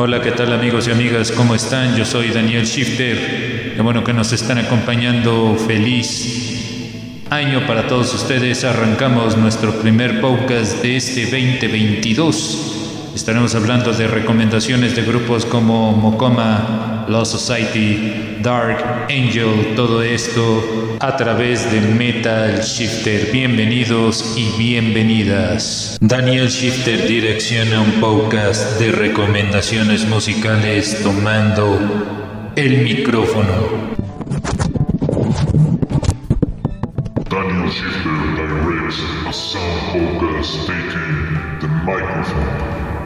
Hola, ¿qué tal amigos y amigas? ¿Cómo están? Yo soy Daniel Shifter. Qué bueno que nos están acompañando. Feliz año para todos ustedes. Arrancamos nuestro primer podcast de este 2022. Estaremos hablando de recomendaciones de grupos como Mokoma, Lost Society, Dark Angel, todo esto a través de Metal Shifter. Bienvenidos y bienvenidas. Daniel Shifter direcciona un podcast de recomendaciones musicales tomando el micrófono. Daniel Shifter directs a sound podcast taking the microphone.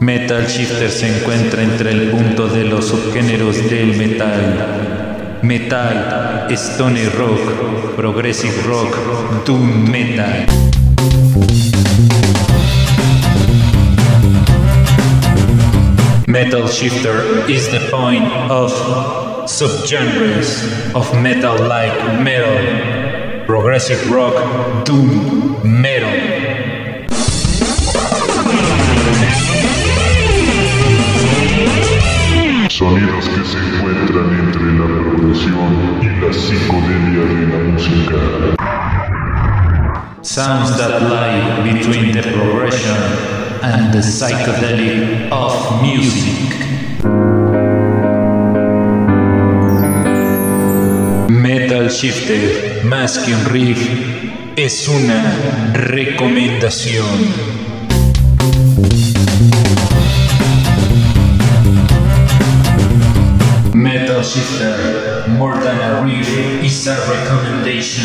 Metal Shifter se encuentra entre el punto de los subgéneros del metal. Metal, stone rock, progressive rock, doom metal. Metal Shifter is the point of subgenres of metal like metal, progressive rock, doom metal. Y la de la música. Sounds that lie between the progression and the psychedelic of music. Metal Shifter, más riff, es una recomendación. Metal Shifter, more than a riff, is a recommendation.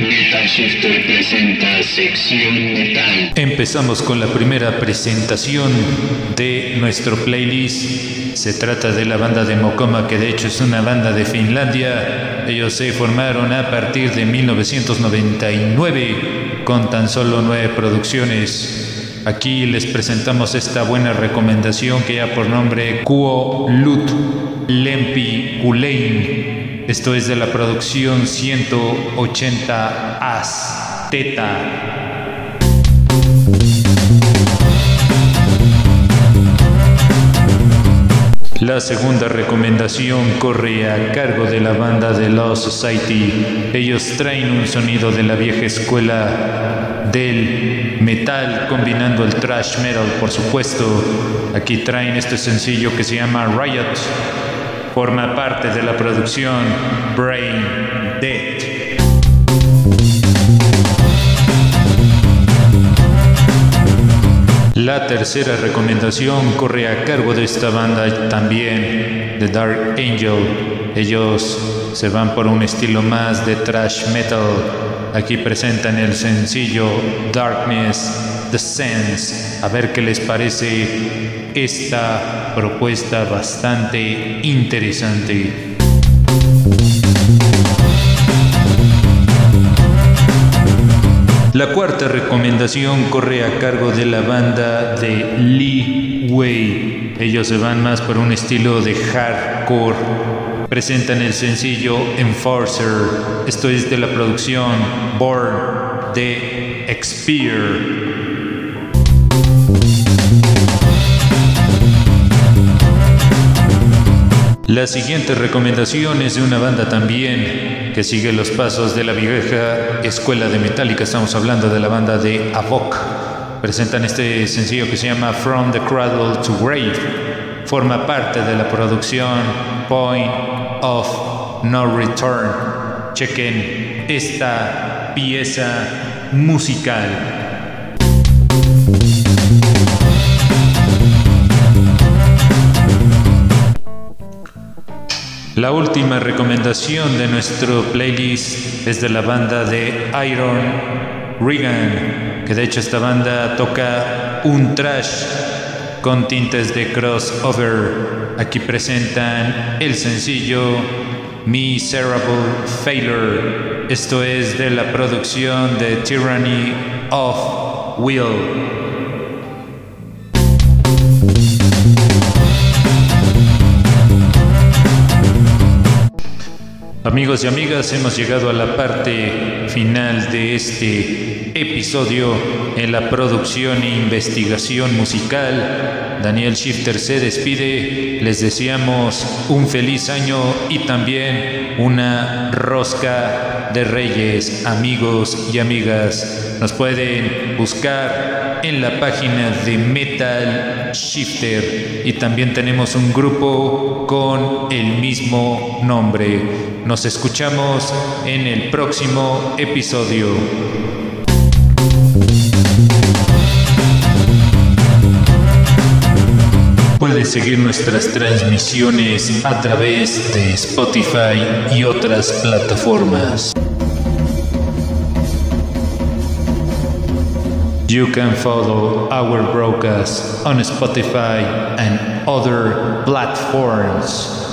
Metal Shifter presenta sección metal. Empezamos con la primera presentación de nuestro playlist. Se trata de la banda de Mokoma, que de hecho es una banda de Finlandia. Ellos se formaron a partir de 1999 con tan solo nueve producciones. Aquí les presentamos esta buena recomendación que ya por nombre Kuo Lut Lempi Kulein. Esto es de la producción 180 As Teta. La segunda recomendación corre a cargo de la banda de Lost Society. Ellos traen un sonido de la vieja escuela del metal combinando el thrash metal, por supuesto. Aquí traen este sencillo que se llama Riot. Forma parte de la producción Brain Dead. La tercera recomendación corre a cargo de esta banda también, The Dark Angel. Ellos se van por un estilo más de thrash metal. Aquí presentan el sencillo Darkness, The Sense. A ver qué les parece esta propuesta bastante interesante. La cuarta recomendación corre a cargo de la banda de Lee Wei. Ellos se van más por un estilo de hardcore. Presentan el sencillo Enforcer. Esto es de la producción Born de Expire. La siguiente recomendación es de una banda también que sigue los pasos de la vieja escuela de Metallica. Estamos hablando de la banda de Avok. Presentan este sencillo que se llama From the Cradle to Grave. Forma parte de la producción Point of No Return. Chequen esta pieza musical. La última recomendación de nuestro playlist es de la banda de Iron Regan, que de hecho esta banda toca un trash con tintes de crossover. Aquí presentan el sencillo Miserable Failure. Esto es de la producción de Tyranny of Will. Amigos y amigas, hemos llegado a la parte final de este episodio en la producción e investigación musical. Daniel Shifter se despide, les deseamos un feliz año y también una rosca de reyes, amigos y amigas. Nos pueden buscar en la página de Metal Shifter y también tenemos un grupo con el mismo nombre. Nos escuchamos en el próximo episodio. Puedes seguir nuestras transmisiones a través de Spotify y otras plataformas. You can follow our broadcast on Spotify and other platforms.